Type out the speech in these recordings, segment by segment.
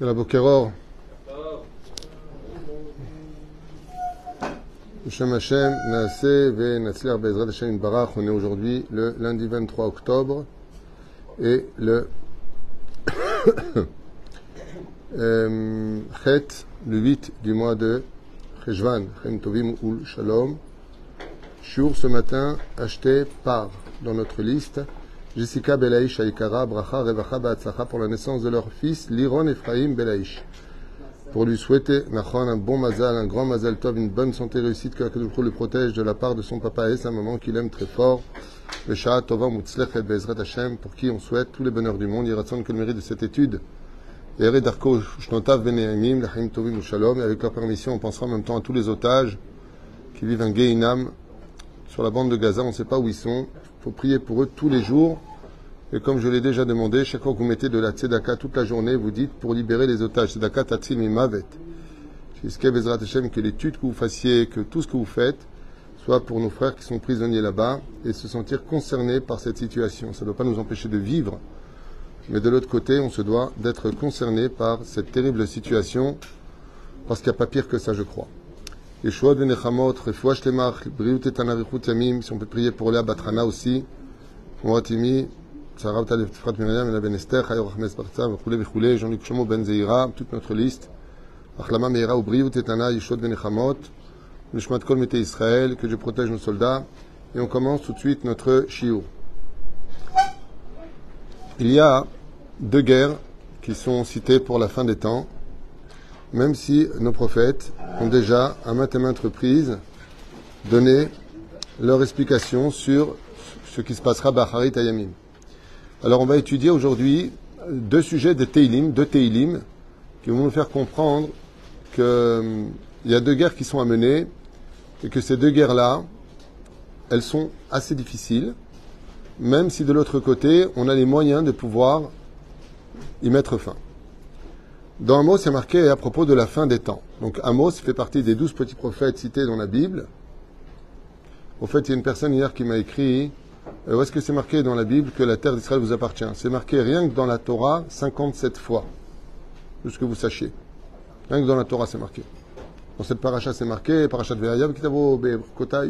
la Bokeror. Hashem Hashem, Naase, Ve Natsler Bezrat Hashem Barach. On est aujourd'hui le lundi 23 octobre et le euh, Chet, le 8 du mois de Cheshvan, Chem Tovim Ul Shalom. Shur ce matin acheté par, dans notre liste, Jessica Belaïch Aikara, Bracha Revacha Ba'atzacha pour la naissance de leur fils, Liron Ephraim Belaïch. Pour lui souhaiter, Nachon, un bon mazal, un grand mazal tov, une bonne santé réussite, que Akadosh le protège de la part de son papa et sa maman qu'il aime très fort. Le Shah Tova et Bezrat Hashem, pour qui on souhaite tous les bonheurs du monde. Il raconte que le mérite de cette étude. Et Darko Shnotav Beneamim, Lahim Tovim. Et avec leur permission, on pensera en même temps à tous les otages qui vivent un Geinam sur la bande de Gaza. On ne sait pas où ils sont. Il faut prier pour eux tous les jours. Et comme je l'ai déjà demandé, chaque fois que vous mettez de la tzedaka toute la journée, vous dites pour libérer les otages. Tzedaka tatzil mimavet. Jusqu'à Bezrat que l'étude que vous fassiez, que tout ce que vous faites, soit pour nos frères qui sont prisonniers là-bas et se sentir concernés par cette situation. Ça ne doit pas nous empêcher de vivre. Mais de l'autre côté, on se doit d'être concerné par cette terrible situation, parce qu'il n'y a pas pire que ça, je crois. Yeshua ben Nechamot, Refoua Shlemach, Briut et Tanarichut Yamim, si on peut prier pour Léa Batrana aussi, Moratimi, Sarah Talef Tifrat Miriam, Ela Ben Esther, Chayor Ahmed Bartza, Vchoulé Vchoulé, Jean-Luc Chomo Ben Zeira, toute notre liste, Achlama Meira ou Briut et Tana, Yeshua ben Nechamot, Nishmat Kol Mete Israël, que Dieu protège nos soldats, et on commence tout de suite notre shiur. Il y a deux guerres qui sont citées pour la fin des temps, même si nos prophètes ont déjà, à maintes et maintes reprises, donné leur explication sur ce qui se passera Bacharit Ayamim. Alors on va étudier aujourd'hui deux sujets de Teilim, deux Teilim, qui vont nous faire comprendre qu'il y a deux guerres qui sont à mener et que ces deux guerres-là, elles sont assez difficiles, même si de l'autre côté, on a les moyens de pouvoir y mettre fin. Dans Amos, c'est marqué à propos de la fin des temps. Donc Amos fait partie des douze petits prophètes cités dans la Bible. Au fait, il y a une personne hier qui m'a écrit euh, où est-ce que c'est marqué dans la Bible que la terre d'Israël vous appartient? C'est marqué rien que dans la Torah 57 fois. Juste que vous sachiez. Rien que dans la Torah, c'est marqué. Dans cette paracha, c'est marqué, paracha de Ve'ayav, Kitavo, Kota,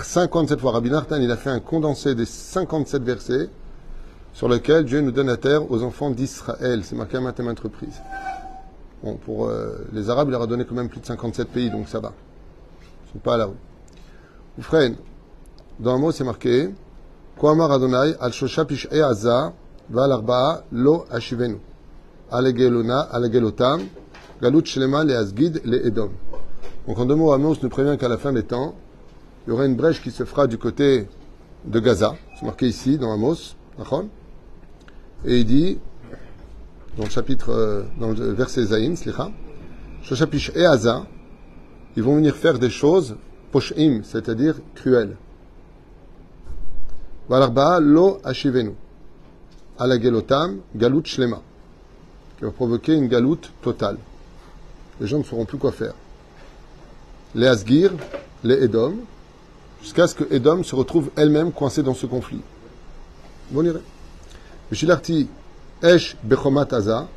57 fois. Rabbi Nartan, il a fait un condensé des 57 versets sur lesquels Dieu nous donne la terre aux enfants d'Israël. C'est marqué à maintes reprises. Bon, pour euh, les Arabes, il leur a donné quand même plus de 57 pays, donc ça va. Ils ne sont pas à la rue. Oufren, dans un mot, c'est marqué Adonai, al shosha arba'a lo ashivenu. Alegelona, alegelotam, galut shlema le asgid le edom. Donc en deux mots, Amos nous prévient qu'à la fin des temps, il y aura une brèche qui se fera du côté de Gaza. C'est marqué ici, dans Amos. Et il dit, dans le chapitre, dans le verset Zayin, Slicha, Shoshapish et Aza, ils vont venir faire des choses, poshim, c'est-à-dire cruelles. Valarba lo ashivenu. Alagelotam, galut shlema. Qui va provoquer une galoute totale. Les gens ne sauront plus quoi faire. Les Asgir, les Edom, jusqu'à ce que Edom se retrouve elle-même coincée dans ce conflit. Bon Esh Bechomat Aza.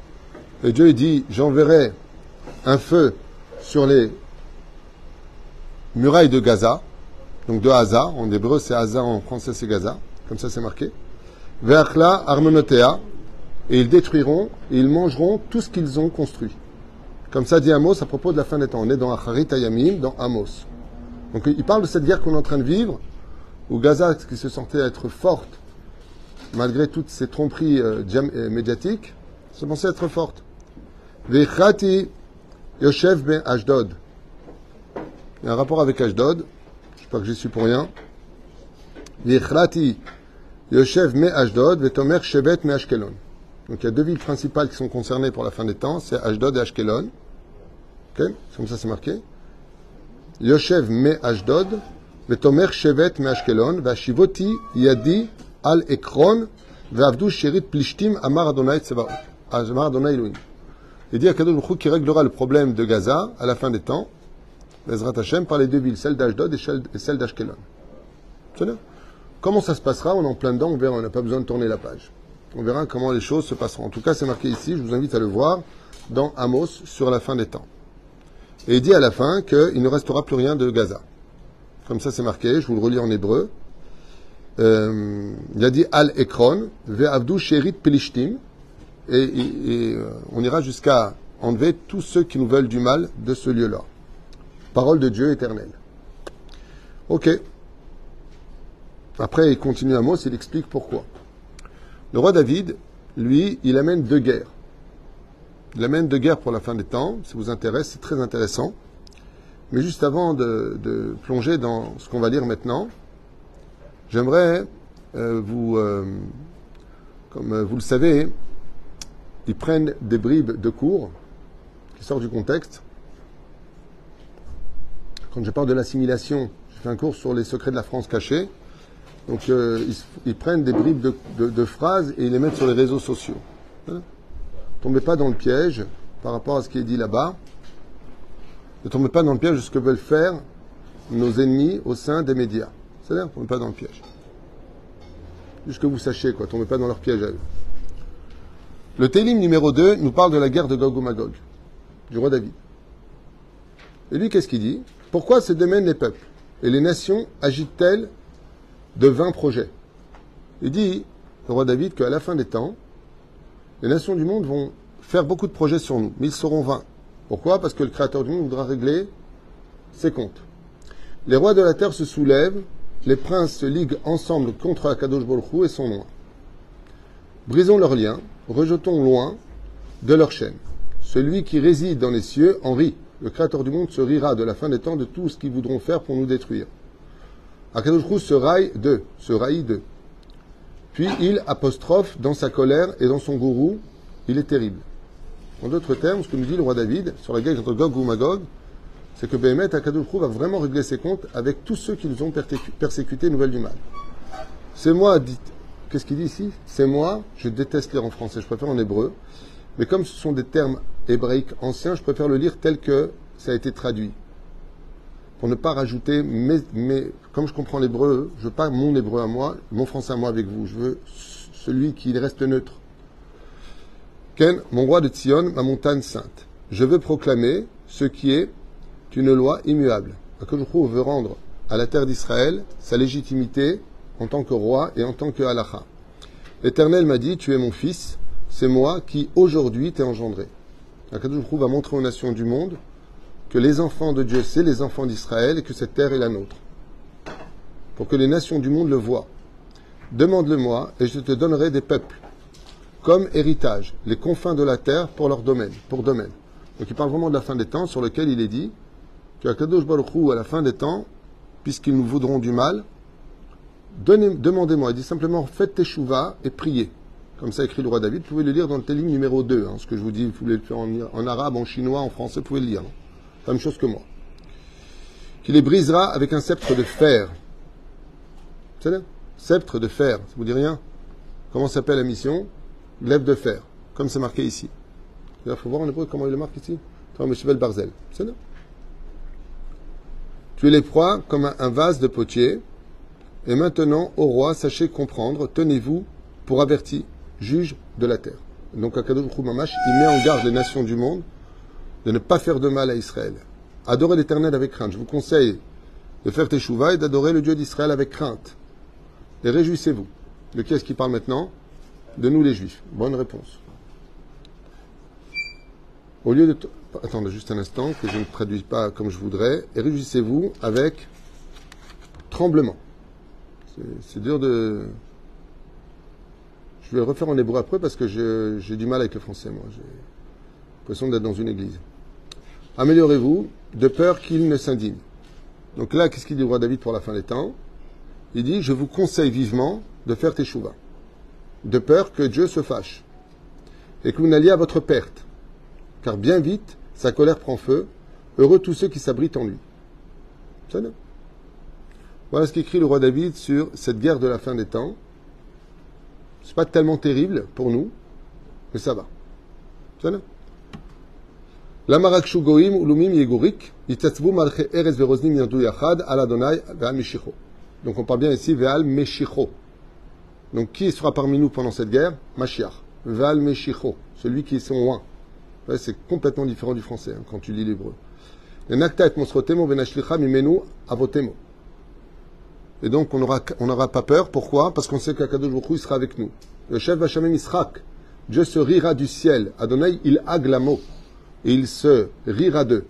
Et Dieu dit J'enverrai un feu sur les murailles de Gaza. Donc de Haza. En hébreu, c'est Haza. En français, c'est Gaza. Comme ça, c'est marqué. Veachla Armonotea. Et ils détruiront et ils mangeront tout ce qu'ils ont construit. Comme ça dit Amos à propos de la fin des temps. On est dans Acharit Ayamim, dans Amos. Donc il parle de cette guerre qu'on est en train de vivre, où Gaza, qui se sentait être forte, malgré toutes ces tromperies euh, médiatiques, se pensait être forte. Vechati Yoshev ben Ashdod. Il y a un rapport avec Ashdod. Je sais pas que j'y suis pour rien. Vechrati Yoshev me Ashdod, Vetomer Shevet me Ashkelon. Donc il y a deux villes principales qui sont concernées pour la fin des temps, c'est Ashdod et Ashkelon. Ok? Comme ça c'est marqué. Yoshev me Ashdod, Vetomer Shevet me Ashkelon, Vashivoti Yadi Adonai Tsevaot. Amar Adonai Elohim. Il dit à Kadosh qui réglera le problème de Gaza à la fin des temps, Bezrat Hashem, par les deux villes, celle d'Ashdod et celle d'Ashkelon. Comment ça se passera? On est en plein dedans, on verra, on n'a pas besoin de tourner la page. On verra comment les choses se passeront. En tout cas, c'est marqué ici, je vous invite à le voir, dans Amos, sur la fin des temps. Et il dit à la fin qu'il ne restera plus rien de Gaza. Comme ça, c'est marqué, je vous le relis en hébreu. Euh, il a dit Al-Ekron, Ve'avdu Sherit Pelishtim, et, et, euh, on ira jusqu'à enlever tous ceux qui nous veulent du mal de ce lieu-là. Parole de Dieu éternel. Ok. Après, il continue à mot, il explique pourquoi. Le roi David, lui, il amène deux guerres. Il amène deux guerres pour la fin des temps. Si vous intéresse, c'est très intéressant. Mais juste avant de, plonger dans ce qu'on va lire maintenant, j'aimerais euh, vous, euh, comme vous le savez, ils prennent des bribes de cours qui sortent du contexte. Quand je parle de l'assimilation, j'ai fait un cours sur les secrets de la France cachée. Donc euh, ils, prennent des bribes de, phrases et ils les mettent sur les réseaux sociaux. Ne tombez pas dans le piège par rapport à ce qui est dit là-bas. Ne tombez pas dans le piège de ce que veulent faire nos ennemis au sein des médias. C'est-à-dire, ne tombez pas dans le piège. Juste que vous sachiez, quoi, tombez pas dans leur piège à eux. Le Télim numéro 2 nous parle de la guerre de Gog Magog, du roi David. Et lui, qu'est-ce qu'il dit? Pourquoi se démènent les peuples Et les nations agitent-elles de 20 projets? Il dit, le roi David, qu'à la fin des temps, les nations du monde vont faire beaucoup de projets sur nous, mais ils seront 20. Pourquoi? Parce que le Créateur du monde voudra régler ses comptes. Les rois de la terre se soulèvent, les princes se liguent ensemble contre Akadosh Baruch et son nom. Brisons leurs liens, rejetons loin de leur chaîne. Celui qui réside dans les cieux en rit. Le Créateur du monde se rira de la fin des temps de tout ce qu'ils voudront faire pour nous détruire. Akadosh se raille d'eux, se raille d'eux. Puis il apostrophe dans sa colère et dans son gourou, il est terrible. En d'autres termes, ce que nous dit le roi David sur la guerre entre Gog ou Magog, c'est que Béhémet Akadosh va vraiment régler ses comptes avec tous ceux qui nous ont persécutés, nouvelle du mal. C'est moi, dit, qu'est-ce qu'il dit ici? C'est moi, je déteste lire en français, je préfère en hébreu, mais comme ce sont des termes hébraïques anciens, je préfère le lire tel que ça a été traduit pour ne pas rajouter, mais, comme je comprends l'hébreu, je pas mon hébreu à moi, mon français à moi avec vous. Je veux celui qui reste neutre. Ken, mon roi de Tzion, ma montagne sainte. Je veux proclamer ce qui est une loi immuable. je veut rendre à la terre d'Israël sa légitimité en tant que roi et en tant que halacha. L'Éternel m'a dit, tu es mon fils, c'est moi qui aujourd'hui t'ai engendré. Akadosh va montrer aux nations du monde que les enfants de Dieu, c'est les enfants d'Israël et que cette terre est la nôtre. Pour que les nations du monde le voient. Demande-le-moi et je te donnerai des peuples comme héritage, les confins de la terre pour leur domaine, pour domaine. Donc il parle vraiment de la fin des temps sur lequel il est dit que Kadosh Baruch à la fin des temps, puisqu'ils nous voudront du mal, demandez-moi. Il dit simplement faites tes et priez. Comme ça écrit le roi David. Vous pouvez le lire dans le télim numéro 2. Hein, ce que je vous dis, vous pouvez le faire en, arabe, en chinois, en français, vous pouvez le lire. Même chose que moi. Qui les brisera avec un sceptre de fer. C'est là Sceptre de fer, ça vous dit rien? Comment s'appelle la mission? Glaive de fer, comme c'est marqué ici. Il faut voir en hébreu comment il le marque ici. Bel Barzel. C'est là. Tu es les proies comme un vase de potier. Et maintenant, au roi, sachez comprendre, tenez-vous pour averti, juge de la terre. Donc, Akadosh Mamash, il met en garde les nations du monde de ne pas faire de mal à Israël. Adorez l'Éternel avec crainte. Je vous conseille de faire teshuva et d'adorer le Dieu d'Israël avec crainte. Et réjouissez-vous. De qui est-ce qui parle maintenant? De nous les Juifs. Bonne réponse. Au lieu de... Attendez juste un instant, que je ne traduis pas comme je voudrais. Et réjouissez-vous avec tremblement. C'est dur de... Je vais le refaire en hébreu après parce que j'ai du mal avec le français, moi. J'ai l'impression d'être dans une église. Améliorez-vous de peur qu'il ne s'indigne. Donc là, qu'est-ce qu'il dit le roi David pour la fin des temps? Il dit Je vous conseille vivement de faire teshuva, de peur que Dieu se fâche et que vous n'alliez à votre perte, car bien vite sa colère prend feu. Heureux tous ceux qui s'abritent en lui. Voilà ce qu'écrit le roi David sur cette guerre de la fin des temps. C'est pas tellement terrible pour nous, mais ça va. Donc on parle bien ici Ve'al Meshicho. Donc qui sera parmi nous pendant cette guerre? Mashiach. Val Meshicho, celui qui est son. C'est complètement différent du français hein, quand tu lis l'hébreu. Et donc on n'aura pas peur. Pourquoi? Parce qu'on sait qu'Akadosh il sera avec nous. Le chef Vachamem Israq, Dieu se rira du ciel. Adonai, il aglamo. Et il se rira d'eux.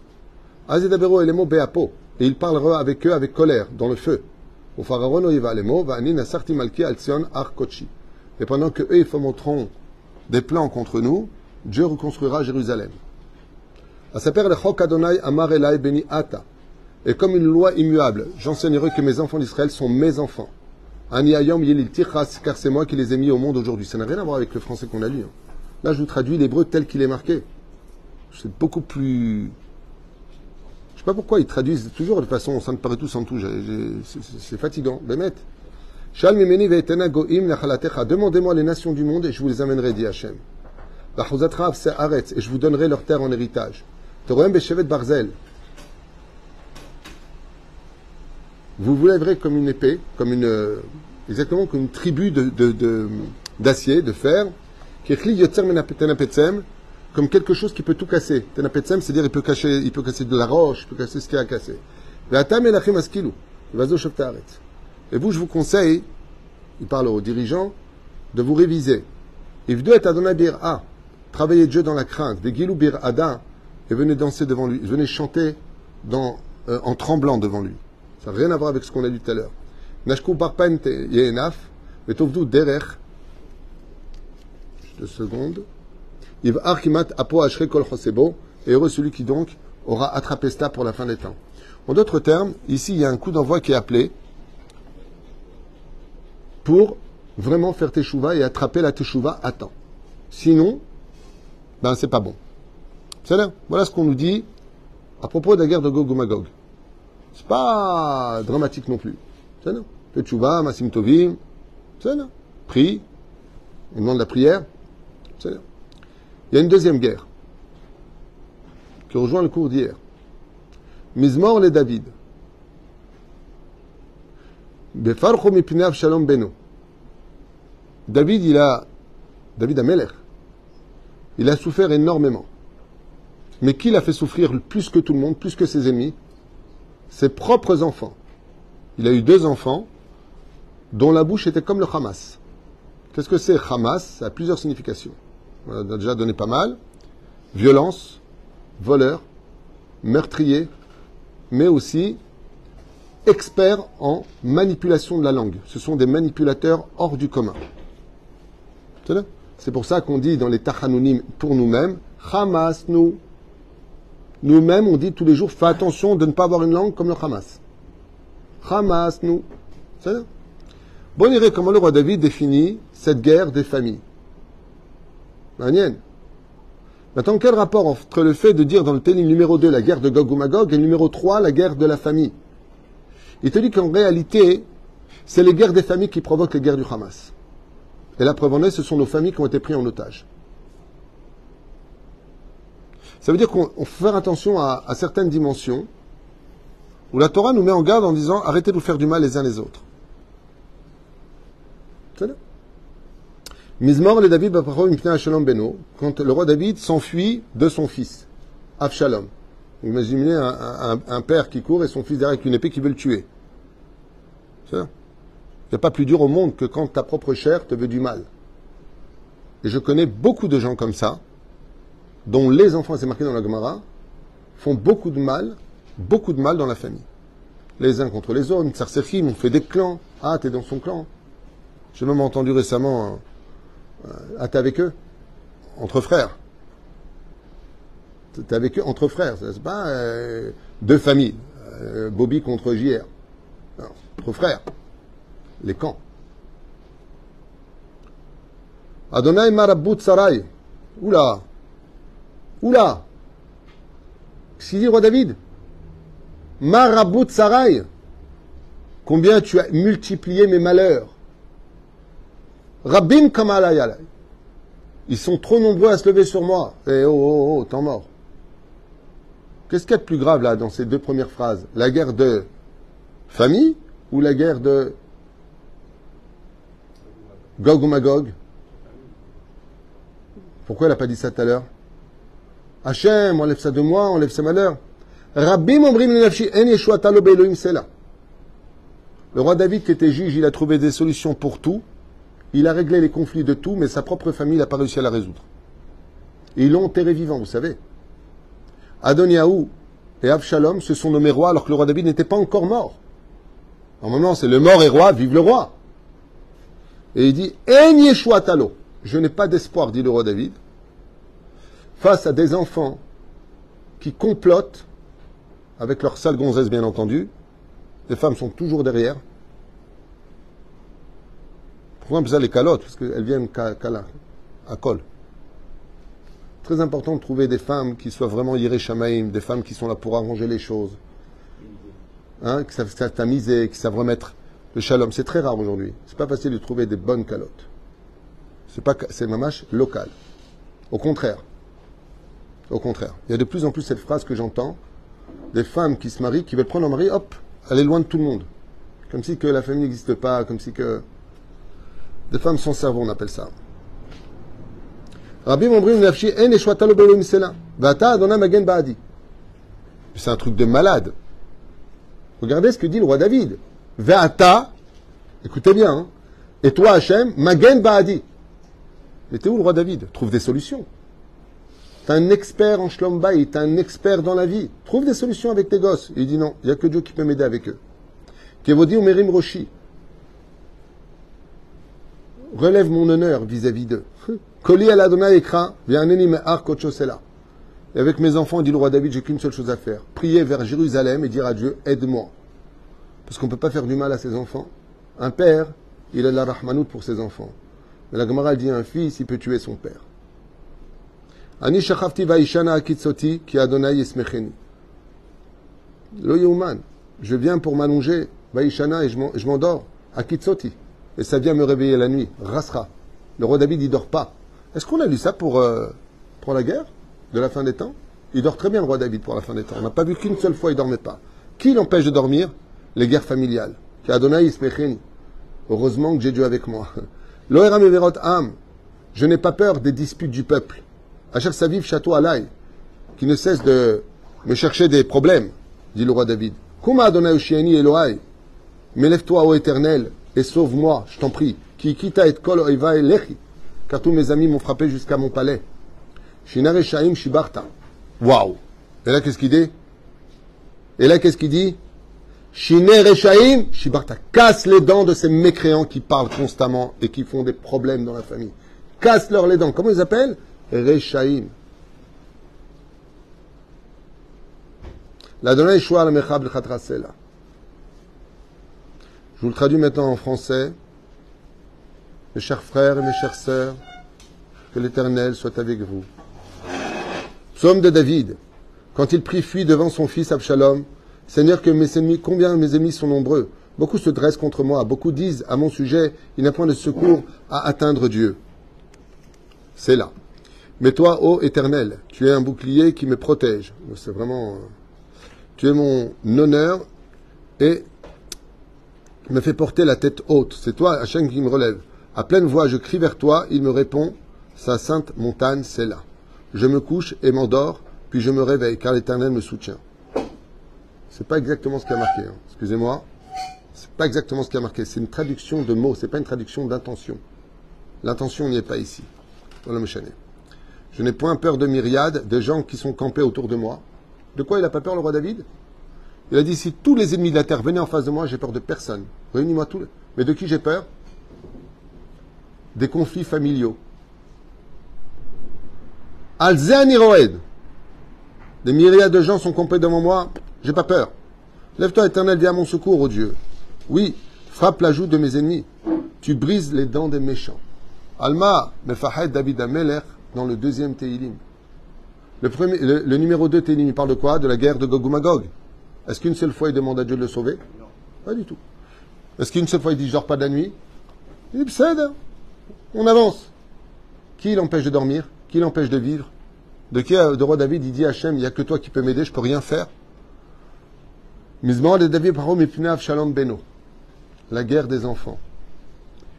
Azedabero mots beapo. Et il parlera avec eux avec colère, dans le feu. Et pendant que eux, ils fomenteront des plans contre nous, Dieu reconstruira Jérusalem. Et comme une loi immuable, j'enseignerai que mes enfants d'Israël sont mes enfants. car c'est moi qui les ai mis au monde aujourd'hui. Ça n'a rien à voir avec le français qu'on a lu. Hein. Là, je vous traduis l'hébreu tel qu'il est marqué. C'est beaucoup plus sais pas pourquoi ils traduisent toujours de façon, ça me paraît tout sans tout. C'est fatigant. Bémet. Demandez-moi les nations du monde et je vous les amènerai, dit Hachem. Et je vous donnerai leur terre en héritage. Barzel. Vous vous lèverez comme une épée, comme une, exactement comme une tribu d'acier, de, de, de fer, comme quelque chose qui peut tout casser. Tenapetsem, c'est-à-dire il peut cacher, il peut casser de la roche, il peut casser ce qu'il a cassé. Et vous, je vous conseille, il parle aux dirigeants, de vous réviser. Ivdo et Adonai bir A. Travaillez Dieu dans la crainte. Vegilou bir Ada. Et venez danser devant lui. Venez chanter dans, euh, en tremblant devant lui. Ça n'a rien à voir avec ce qu'on a dit tout à l'heure. Nashku barpente yenaf. Vetovdu derech. Deux secondes. Et heureux celui qui donc aura attrapé cela pour la fin des temps. En d'autres termes, ici il y a un coup d'envoi qui est appelé pour vraiment faire teshuva et attraper la teshuva à temps. Sinon, ben c'est pas bon. Voilà ce qu'on nous dit à propos de la guerre de Gog ou Magog. C'est pas dramatique non plus. C'est Teshuva, Masim Tovim, c'est Prie, on demande la prière. C'est il y a une deuxième guerre qui rejoint le cours d'hier. Mizmor les David. David, il a, David Ameler, il a souffert énormément. Mais qui l'a fait souffrir plus que tout le monde, plus que ses ennemis Ses propres enfants. Il a eu deux enfants dont la bouche était comme le Hamas. Qu'est-ce que c'est Hamas? Ça a plusieurs significations on a déjà donné pas mal. Violence, voleur, meurtrier, mais aussi experts en manipulation de la langue. Ce sont des manipulateurs hors du commun. C'est pour ça qu'on dit dans les Tachanounim pour nous-mêmes, Hamas nous. Nous-mêmes, on dit tous les jours, fais attention de ne pas avoir une langue comme le Hamas. Hamas nous. Bon, on irait comment le roi David définit cette guerre des familles. Maintenant, quel rapport entre le fait de dire dans le télim numéro 2 la guerre de Gog ou Magog et numéro 3 la guerre de la famille? Il te dit qu'en réalité, c'est les guerres des familles qui provoquent les guerres du Hamas. Et la preuve en est, ce sont nos familles qui ont été prises en otage. Ça veut dire qu'on faut faire attention à, certaines dimensions où la Torah nous met en garde en disant arrêtez de vous faire du mal les uns les autres. C'est Mizmor le David Beno, quand le roi David s'enfuit de son fils, Avshalom. Imaginez un, père qui court et son fils derrière avec une épée qui veut le tuer. Il n'y a pas plus dur au monde que quand ta propre chair te veut du mal. Et je connais beaucoup de gens comme ça, dont les enfants, c'est marqué dans la Gemara, font beaucoup de mal, beaucoup de mal dans la famille. Les uns contre les autres, Tsarsechim, on fait des clans. Ah, t'es dans son clan. J'ai même entendu récemment euh, ah, t'es avec eux? Entre frères. T'es avec eux entre frères. C'est pas euh, deux familles. Euh, Bobby contre JR. Entre frères. Les camps. Adonai Marabout Sarai. Oula. Oula. Qu'est-ce qu'il roi David? Marabout Sarai. Combien tu as multiplié mes malheurs. Rabbin Kamalayalay. Ils sont trop nombreux à se lever sur moi. Et oh, oh, oh, temps mort. Qu'est-ce qu'il y a de plus grave là dans ces deux premières phrases? La guerre de famille ou la guerre de Gog ou Magog? Pourquoi elle n'a pas dit ça tout à l'heure? Hachem, enlève ça de moi, enlève ses malheurs. Rabbi Mombrim Nafshi En Yeshua Talo Be'Elohim Sela. Le roi David, qui était juge, il a trouvé des solutions pour tout. Il a réglé les conflits de tout, mais sa propre famille n'a pas réussi à la résoudre. Ils l'ont enterré vivant, vous savez. Adoniaou et Avshalom se sont nommés rois alors que le roi David n'était pas encore mort. Normalement, c'est le mort et roi, vive le roi. Et il dit En Yeshua Talo. Je n'ai pas d'espoir, dit le roi David, face à des enfants qui complotent avec leur sale gonzesse, bien entendu. Les femmes sont toujours derrière. Pourquoi on ça les calottes? Parce qu'elles viennent à col. Très important de trouver des femmes qui soient vraiment Shamaim, des femmes qui sont là pour arranger les choses. Hein, qui savent tamiser, qui savent remettre le shalom. C'est très rare aujourd'hui. C'est pas facile de trouver des bonnes calottes. C'est pas, c'est mamache local. Au contraire. Au contraire. Il y a de plus en plus cette phrase que j'entends des femmes qui se marient, qui veulent prendre un mari, hop, aller loin de tout le monde. Comme si que la famille n'existe pas, comme si que. Des femmes sans cerveau, on appelle ça. Rabbi Mombrim Nafshi En Magen Baadi. C'est un truc de malade. Regardez ce que dit le roi David. Ve'ata, écoutez bien, hein. et toi Hachem, Magen Baadi. Mais t'es où le roi David? Trouve des solutions. T'es un expert en Shlom t'es un expert dans la vie. Trouve des solutions avec tes gosses. il dit non, il n'y a que Dieu qui peut m'aider avec eux. Kevodi Merim Roshi. Relève mon honneur vis-à-vis d'eux. Koli al Ekra, et avec mes enfants, dit le roi David, j'ai qu'une seule chose à faire. Prier vers Jérusalem et dire à Dieu, aide-moi. Parce qu'on ne peut pas faire du mal à ses enfants. Un père, il a de la rahmanout pour ses enfants. Mais la Gemara dit un fils, il peut tuer son père. Akitsoti. Lo yuman. Je viens pour m'allonger, vaishana, et je m'endors. Akitsoti. Et ça vient me réveiller la nuit. Rasra. Le roi David, il dort pas. Est-ce qu'on a lu ça pour, euh, la guerre de la fin des temps? Il dort très bien, le roi David, pour la fin des temps. On n'a pas vu qu'une seule fois il dormait pas. Qui l'empêche de dormir? Les guerres familiales. Heureusement que j'ai Dieu avec moi. Am. Je n'ai pas peur des disputes du peuple. Acher Saviv Château Alay, qui ne cesse de me chercher des problèmes, dit le roi David. Kuma Adonai Ushiani Elohai. Mais lève-toi, ô éternel, et sauve-moi, je t'en prie. Qui et kol car tous mes amis m'ont frappé jusqu'à mon palais. Shinare Shaim Shibarta. Waouh Et là, qu'est-ce qu'il dit? Et là, qu'est-ce qu'il dit? Shinare Shaim Shibarta. Casse les dents de ces mécréants qui parlent constamment et qui font des problèmes dans la famille. Casse-leur les dents. Comment ils appellent Rechaim. La donna Je vous le traduis maintenant en français. Mes chers frères et mes chères sœurs, que l'Éternel soit avec vous. Psaume de David. Quand il prie fuit devant son fils Absalom, Seigneur, que mes ennemis, combien mes ennemis sont nombreux. Beaucoup se dressent contre moi. Beaucoup disent à mon sujet, il n'a point de secours à atteindre Dieu. C'est là. Mais toi, ô Éternel, tu es un bouclier qui me protège. C'est vraiment. Euh, tu es mon honneur et me fait porter la tête haute. C'est toi, Hachem, qui me relève. À pleine voix, je crie vers toi, il me répond, sa sainte montagne, c'est là. Je me couche et m'endors, puis je me réveille, car l'Éternel me soutient. C'est pas exactement ce qui a marqué. Hein. Excusez-moi. C'est pas exactement ce qui a marqué. C'est une traduction de mots, c'est pas une traduction d'intention. L'intention n'y est pas ici. Voilà Je n'ai point peur de myriades, de gens qui sont campés autour de moi. De quoi il n'a pas peur, le roi David? Il a dit si tous les ennemis de la terre venaient en face de moi, j'ai peur de personne. Réunis-moi tous. Mais de qui j'ai peur? Des conflits familiaux. Alzéaniroed. Des myriades de gens sont campés devant moi, j'ai pas peur. Lève-toi, éternel, viens à mon secours, ô Dieu. Oui, frappe la joue de mes ennemis. Tu brises les dents des méchants. Alma, Mefahed David Ameler, dans le deuxième Teilim. Le, premier, le, numéro 2 Teilim, il parle de quoi? De la guerre de Gog Magog. Est-ce qu'une seule fois il demande à Dieu de le sauver? Pas du tout. Est-ce qu'une seule fois il dit dors pas de la nuit? Il cède. On avance. Qui l'empêche de dormir? Qui l'empêche de vivre? De qui de roi David il dit à Hachem, il n'y a que toi qui peux m'aider, je peux rien faire. de David Shalom Beno. La guerre des enfants.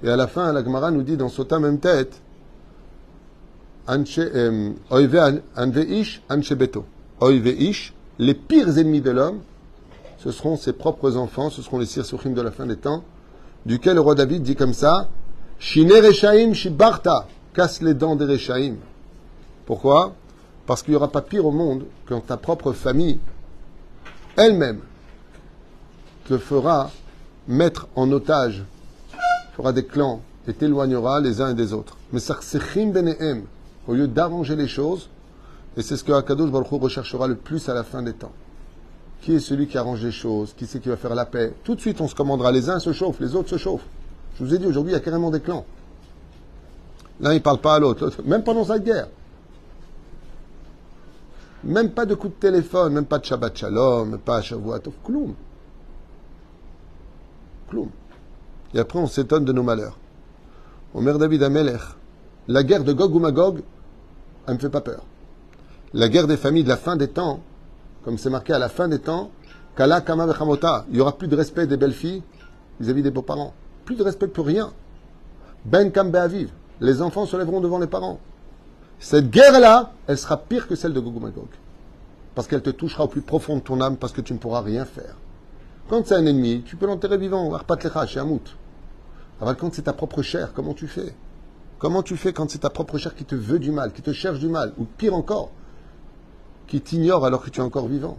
Et à la fin, la Gemara nous dit dans Sota même tête, euh, les pires ennemis de l'homme, ce seront ses propres enfants, ce seront les Sirsuchim de la fin des temps, duquel le roi David dit comme ça, Shine Rechaim Shibarta, casse les dents des. Pourquoi? Parce qu'il n'y aura pas pire au monde quand ta propre famille, elle-même, te fera mettre en otage, fera des clans et t'éloignera les uns et des autres. Mais Sartsechim Benehem, au lieu d'arranger les choses, et c'est ce que Akadosh Baruch recherchera le plus à la fin des temps. Qui est celui qui arrange les choses? Qui c'est qui va faire la paix? Tout de suite, on se commandera. Les uns se chauffent, les autres se chauffent. Je vous ai dit, aujourd'hui, il y a carrément des clans. L'un, il ne parle pas à l'autre. Même pendant cette guerre. Même pas de coup de téléphone, même pas de Shabbat Shalom, même pas Shavuot, Kloum. Et après, on s'étonne de nos malheurs. Omer David Amelech, la guerre de Gog ou Magog, elle me fait pas peur. La guerre des familles de la fin des temps, comme c'est marqué à la fin des temps, Kala Kama il y aura plus de respect des belles filles vis-à-vis des beaux-parents. Plus de respect pour rien. Ben Kam Be'aviv, les enfants se lèveront devant les parents. Cette guerre-là, elle sera pire que celle de Gog Magog. Parce qu'elle te touchera au plus profond de ton âme parce que tu ne pourras rien faire. Quand c'est un ennemi, tu peux l'enterrer vivant, Arpatlecha, chez Hamout. Alors quand c'est ta propre chair, comment tu fais? Comment tu fais quand c'est ta propre chair qui te veut du mal, qui te cherche du mal, ou pire encore, qui t'ignore alors que tu es encore vivant?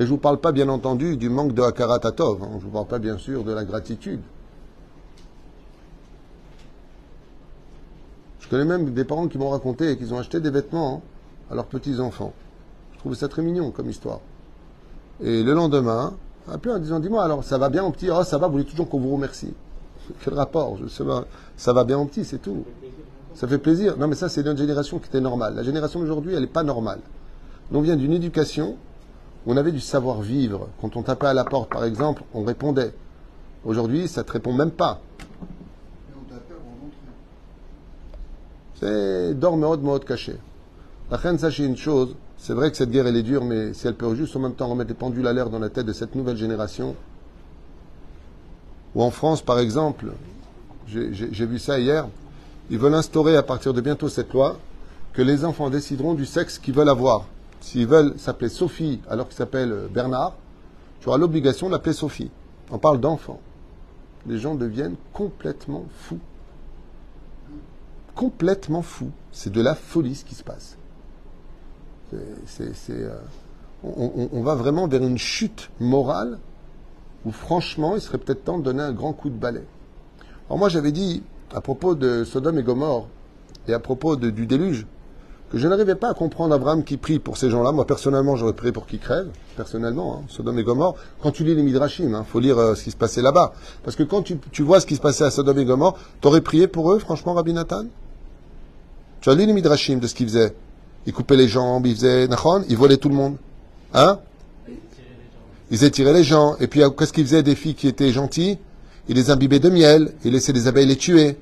Et je ne vous parle pas, bien entendu, du manque de Hakaratatov, hein. je ne vous parle pas, bien sûr, de la gratitude. Je connais même des parents qui m'ont raconté qu'ils ont acheté des vêtements hein, à leurs petits-enfants. Je trouve ça très mignon comme histoire. Et le lendemain, appelé en disant Dis-moi, alors ça va bien mon petit? Oh, ça va, vous voulez toujours qu'on vous remercie. Quel rapport je sais pas. Ça va bien mon petit, c'est tout. Ça fait plaisir. Non, mais ça, c'est une génération qui était normale. La génération d'aujourd'hui, elle n'est pas normale. On vient d'une éducation où on avait du savoir-vivre. Quand on tapait à la porte, par exemple, on répondait. Aujourd'hui, ça ne te répond même pas. C'est dorme mode mode caché. La reine, sachez une chose, c'est vrai que cette guerre, elle est dure, mais si elle peut juste en même temps remettre les pendules à l'air dans la tête de cette nouvelle génération, ou en France, par exemple, j'ai vu ça hier, ils veulent instaurer à partir de bientôt cette loi que les enfants décideront du sexe qu'ils veulent avoir. S'ils veulent s'appeler Sophie alors qu'ils s'appellent Bernard, tu auras l'obligation de l'appeler Sophie. On parle d'enfants. Les gens deviennent complètement fous. Complètement fous. C'est de la folie ce qui se passe. Euh, on, va vraiment vers une chute morale où franchement il serait peut-être temps de donner un grand coup de balai. Alors moi j'avais dit à propos de Sodome et Gomorre et à propos du déluge que je n'arrivais pas à comprendre Abraham qui prie pour ces gens-là. Moi personnellement j'aurais prié pour qu'ils crèvent, personnellement, hein, Sodome et Gomorre. Quand tu lis les Midrashim, il hein, faut lire euh, ce qui se passait là-bas. Parce que quand tu, vois ce qui se passait à Sodome et Gomorre, t'aurais prié pour eux, franchement, Rabbi Nathan? Tu as lu les Midrashim de ce qu'ils faisaient? Il coupait les jambes, il faisait Nachon, il volait tout le monde. Hein? Ils étiraient les gens. Et puis, qu'est-ce qu'il faisait des filles qui étaient gentilles? Il les imbibait de miel, il laissait les abeilles les tuer.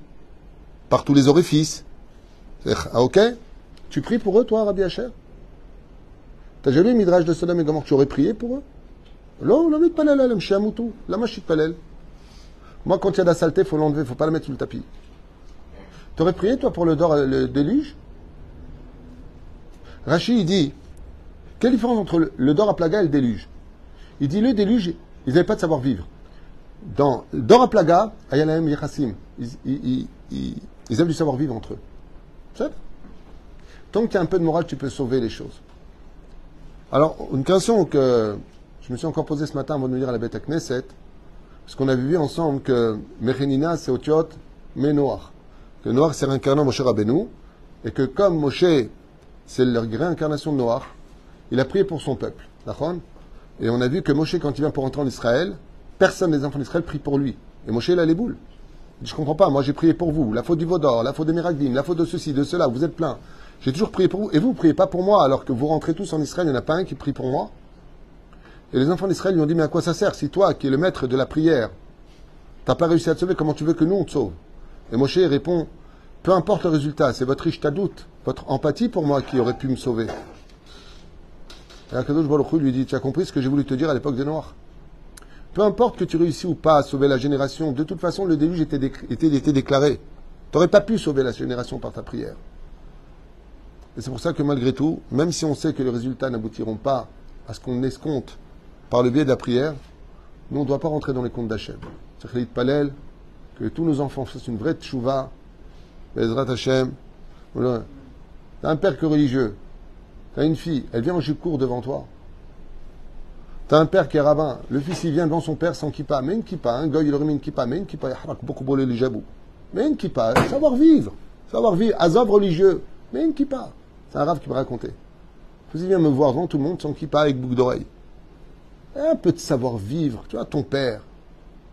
Par tous les orifices. Ah, ok. Tu pries pour eux, toi, Rabbi Hacher T'as jamais lu le de Sodom et Gomorrah Tu aurais prié pour eux? Non, la palel. Moi, quand il y a de la saleté, faut l'enlever, faut pas la mettre sous le tapis. Tu aurais prié, toi, pour le, le déluge? Rachid, dit, quelle différence entre le, à Plaga et le déluge? Il dit, le déluge, ils n'avaient pas de savoir-vivre. Dans le Dor à Plaga, Ayalahem Yechassim, ils, ils, ils, ils avaient du savoir-vivre entre eux. Tant que tu as un peu de morale, tu peux sauver les choses. Alors, une question que je me suis encore posée ce matin avant de venir à la bête à Knesset, parce qu'on avait vu ensemble que Mechenina, c'est Otiot, mais Noir. Que Noir, c'est réincarnant Moshe Rabbeinu, et que comme Moshe c'est la réincarnation de Noir. Il a prié pour son peuple. Et on a vu que Moshe, quand il vient pour entrer en Israël, personne des enfants d'Israël prie pour lui. Et Moshe, il a les boules. Il dit, je comprends pas, moi j'ai prié pour vous. La faute du Vaudor, la faute des Miragdim, la faute de ceci, de cela, vous êtes plein. J'ai toujours prié pour vous. Et vous, ne priez pas pour moi, alors que vous rentrez tous en Israël, il n'y en a pas un qui prie pour moi. Et les enfants d'Israël lui ont dit, mais à quoi ça sert Si toi, qui es le maître de la prière, t'as pas réussi à te sauver, comment tu veux que nous on te sauve? Et Moshe répond, peu importe le résultat, c'est votre riche doute, votre empathie pour moi qui aurait pu me sauver. Et Akadosh Baruch lui dit, tu as compris ce que j'ai voulu te dire à l'époque des Noirs Peu importe que tu réussis ou pas à sauver la génération, de toute façon, le déluge était, était, déclaré. Tu n'aurais pas pu sauver la génération par ta prière. Et c'est pour ça que malgré tout, même si on sait que les résultats n'aboutiront pas à ce qu'on escompte par le biais de la prière, nous, on ne doit pas rentrer dans les comptes d'Hachem. C'est Palel, que tous nos enfants fassent une vraie tchouva, Bezrat Hachem. T'as un père que religieux, t'as une fille, elle vient en jupe devant toi. T'as un père qui est rabbin, le fils il vient devant son père sans kippa, mais une kippa, un goy il aurait mis une kippa, mais une kippa, beaucoup brûler les jabou. Mais une kippa, savoir vivre, savoir vivre, azov religieux, mais une kippa. C'est un rave qui me racontait. Vous vient me voir devant tout le monde sans kippa avec boucle d'oreille. Un peu de savoir-vivre, tu vois, ton père.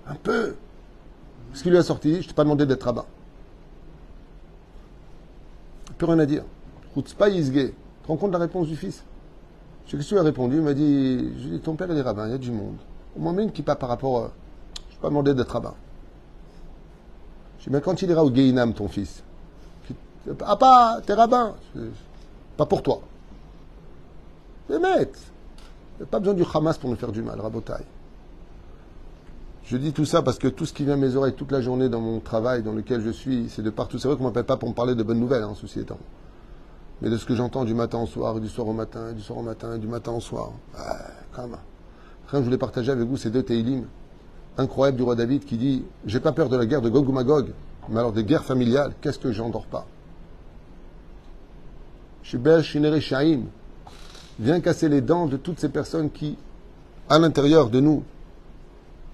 Un peu. Ce qu'il lui a sorti, je t'ai pas demandé d'être rabbin. Plus rien à dire. Pas Tu te rends compte de la réponse du fils? Je tu as répondu? Il m'a dit, dit Ton père est rabbin, il y a du monde. Au moins même qui pas par rapport. À... Je t'ai pas demandé d'être rabbin. Je dis Mais quand il ira au Geinam, ton fils Ah, pas, t'es rabbin. Pas pour toi. Mais maître. Il n'y a pas besoin du Hamas pour nous faire du mal, rabotaille. Je dis tout ça parce que tout ce qui vient à mes oreilles toute la journée dans mon travail, dans lequel je suis, c'est de partout. C'est vrai qu'on ne m'appelle pas pour me parler de bonnes nouvelles, hein, ceci étant. Mais de ce que j'entends du matin au soir, du soir au matin, du soir au matin, du matin au soir. Ah, quand même. je voulais partager avec vous ces deux Teilim incroyables du roi David qui dit J'ai pas peur de la guerre de Gog ou Magog, mais alors des guerres familiales, qu'est-ce que j'endors pas? Vient casser les dents de toutes ces personnes qui, à l'intérieur de nous,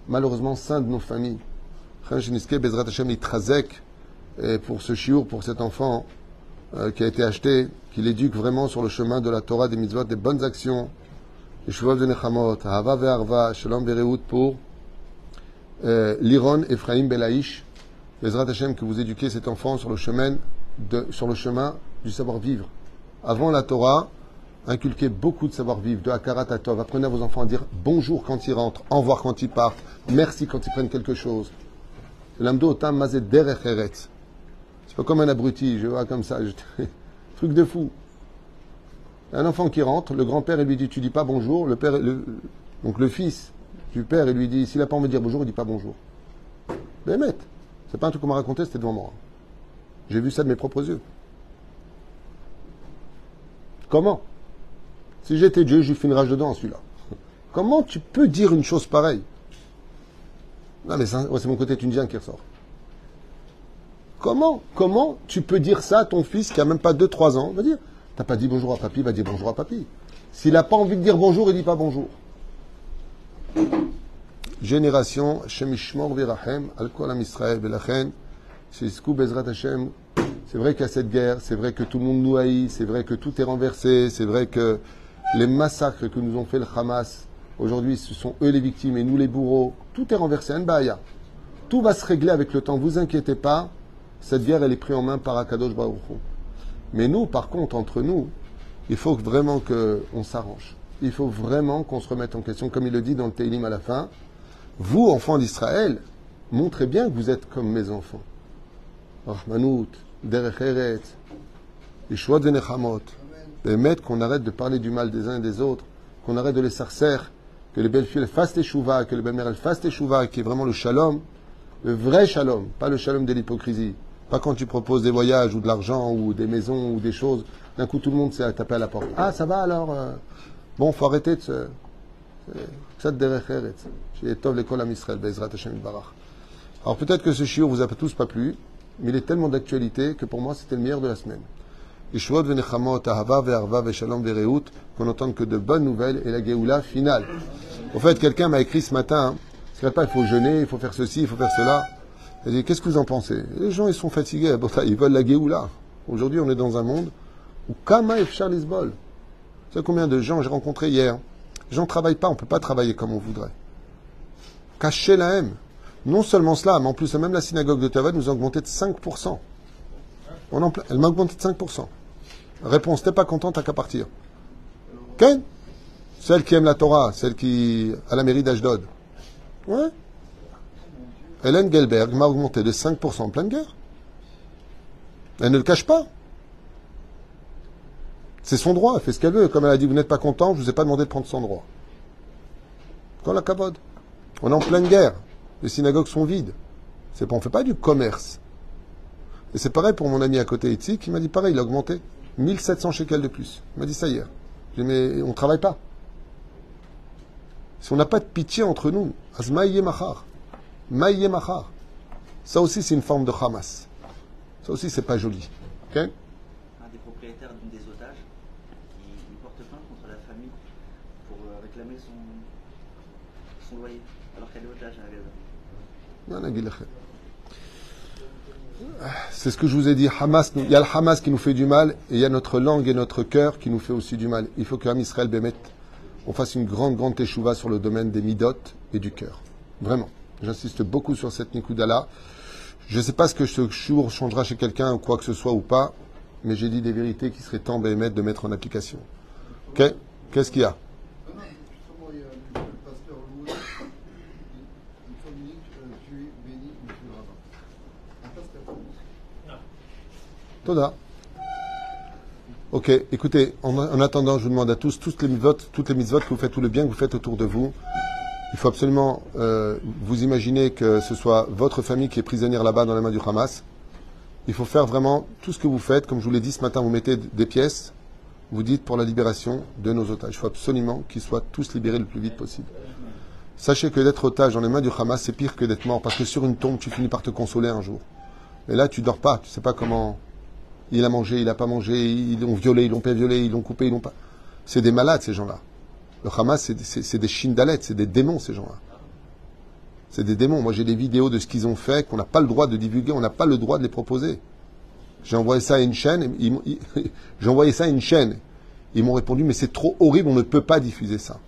malheureusement, scindent nos familles. Et pour ce chiour, pour cet enfant euh, qui a été acheté, qu'il éduque vraiment sur le chemin de la Torah, des mitzvot, des bonnes actions, et de Nechamot, Hava ve'arva, Shalom ve'reut pour euh, Liron Ephraim Belaïch, Bezrat Hashem, que vous éduquez cet enfant sur le chemin, de, sur le chemin du savoir-vivre. Avant la Torah, inculquez beaucoup de savoir-vivre, de Hakarat Atov. Apprenez à vos enfants à dire bonjour quand ils rentrent, au revoir quand ils partent, merci quand ils prennent quelque chose. L'amdo otam mazet C'est pas comme un abruti, je vois comme ça. Truc de fou. Un enfant qui rentre, le grand-père lui dit tu dis pas bonjour, le père, donc le fils du père il lui dit s'il n'a pas envie de dire bonjour, il dit pas bonjour. Mais c'est pas un truc qu'on m'a raconté, c'était devant moi. J'ai vu ça de mes propres yeux. Comment? Si j'étais Dieu, je lui une rage dedans, celui-là. Comment tu peux dire une chose pareille? Non, mais c'est mon côté tunisien qui ressort. Comment Comment tu peux dire ça à ton fils qui a même pas 2-3 ans? Va dire, t'as pas dit bonjour à papy, va dire bonjour à papy. S'il n'a pas envie de dire bonjour, il dit pas bonjour. Génération, Shemishmor Virachem, Al-Kolam Israël, Belachen, Bezrat Hashem. C'est vrai qu'il y a cette guerre, c'est vrai que tout le monde nous haït, c'est vrai que tout est renversé, c'est vrai que les massacres que nous ont fait le Hamas, aujourd'hui ce sont eux les victimes et nous les bourreaux, tout est renversé. Tout va se régler avec le temps, vous inquiétez pas, cette guerre elle est prise en main par Akadosh Baruch Mais nous, par contre, entre nous, il faut vraiment qu'on s'arrange. Il faut vraiment qu'on se remette en question, comme il le dit dans le Teilim à la fin. Vous, enfants d'Israël, montrez bien que vous êtes comme mes enfants. Rahmanout, Derech Yeshua mettre qu'on arrête de parler du mal des uns et des autres, qu'on arrête de les sarcer, que les belles filles fassent chouvas, que les belles mères fassent des chouvas, qui est vraiment le shalom, le vrai shalom, pas le shalom de l'hypocrisie. Pas quand tu proposes des voyages ou de l'argent ou des maisons ou des choses, d'un coup tout le monde s'est tapé à la porte. Ah, ça va alors euh, Bon, faut arrêter de se. Alors peut-être que ce chiot vous a tous pas plu, mais il est tellement d'actualité que pour moi c'était le meilleur de la semaine qu'on n'entende que de bonnes nouvelles et la Géoula finale. Au fait, quelqu'un m'a écrit ce matin, c'est pas il faut jeûner, il faut faire ceci, il faut faire cela. Il dit, qu'est-ce que vous en pensez? Les gens, ils sont fatigués, ils veulent la Géoula. Aujourd'hui, on est dans un monde où Kama et Charlisbol. Vous savez combien de gens j'ai rencontré hier? Les gens ne travaillent pas, on ne peut pas travailler comme on voudrait. Cacher la haine. Non seulement cela, mais en plus, même la synagogue de Tavad nous a augmenté de 5%. elle m'a augmenté de 5%. Réponse, t'es pas content, t'as qu'à partir. Ken? Celle qui aime la Torah, celle qui a la mairie d'Ashdod. Ouais. Hélène Gelberg m'a augmenté de 5% en pleine guerre. Elle ne le cache pas. C'est son droit, elle fait ce qu'elle veut. Comme elle a dit, vous n'êtes pas content, je ne vous ai pas demandé de prendre son droit. Quand la cabode. On est en pleine guerre. Les synagogues sont vides. C'est pas, on fait pas du commerce. Et c'est pareil pour mon ami à côté ici qui m'a dit pareil, il a augmenté. 1700 shekels de plus. Il m'a dit ça hier. J'ai dit, mais on ne travaille pas. Si on n'a pas de pitié entre nous, azmaïye machar. Maïye machar. Ça aussi, c'est une forme de Hamas. Ça aussi, c'est pas joli. Ok? Un des propriétaires d'une des otages qui porte plainte contre la famille pour euh, réclamer son, son loyer alors qu'elle est otage à Gaza. Voilà, Guilachet. C'est ce que je vous ai dit. Hamas, nous- il y a le Hamas qui nous fait du mal et il y a notre langue et notre cœur qui nous fait aussi du mal. Il faut qu'un Israël Bémet, on fasse une grande, grande teshuva sur le domaine des midot et du cœur. Vraiment. J'insiste beaucoup sur cette Nikuda-là. Je ne sais pas ce que ce jour changera chez quelqu'un ou quoi que ce soit ou pas, mais j'ai dit des vérités qui seraient temps Bémet de mettre en application. Ok? Qu'est-ce qu'il y a? Toda. Ok, écoutez, en, en attendant, je vous demande à tous, toutes les mitzvot, toutes les mitzvot que vous faites, tout le bien que vous faites autour de vous, il faut absolument euh, vous imaginer que ce soit votre famille qui est prisonnière là-bas dans les mains du Hamas. Il faut faire vraiment tout ce que vous faites. Comme je vous l'ai dit ce matin, vous mettez des pièces, vous dites pour la libération de nos otages. Il faut absolument qu'ils soient tous libérés le plus vite possible. Sachez que d'être otage dans les mains du Hamas, c'est pire que d'être mort, parce que sur une tombe, tu finis par te consoler un jour. Mais là, tu dors pas, tu sais pas comment il a mangé, il a pas mangé, ils l'ont violé, ils l'ont pas violé, ils l'ont coupé, ils l'ont pas. C'est des malades, ces gens-là. Le Hamas, c'est- des chindalettes, c'est des démons, ces gens-là. C'est des démons. Moi, j'ai des vidéos de ce qu'ils ont fait qu'on n'a pas le droit de divulguer, on n'a pas le droit de les proposer. J'ai envoyé ça à une chaîne, j'ai envoyé ça à une chaîne. Ils m'ont répondu, mais c'est trop horrible, on ne peut pas diffuser ça.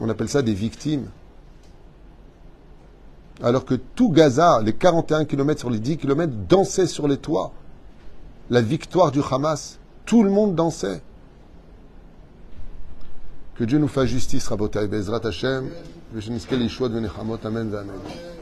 On appelle ça des victimes. Alors que tout Gaza, les 41 km sur les 10 km, dansait sur les toits. La victoire du Hamas. Tout le monde dansait. Que Dieu nous fasse justice, Rabotai, Bezrat Hashem, Veshenizke Lishua de Nechamot, Amen, Amen.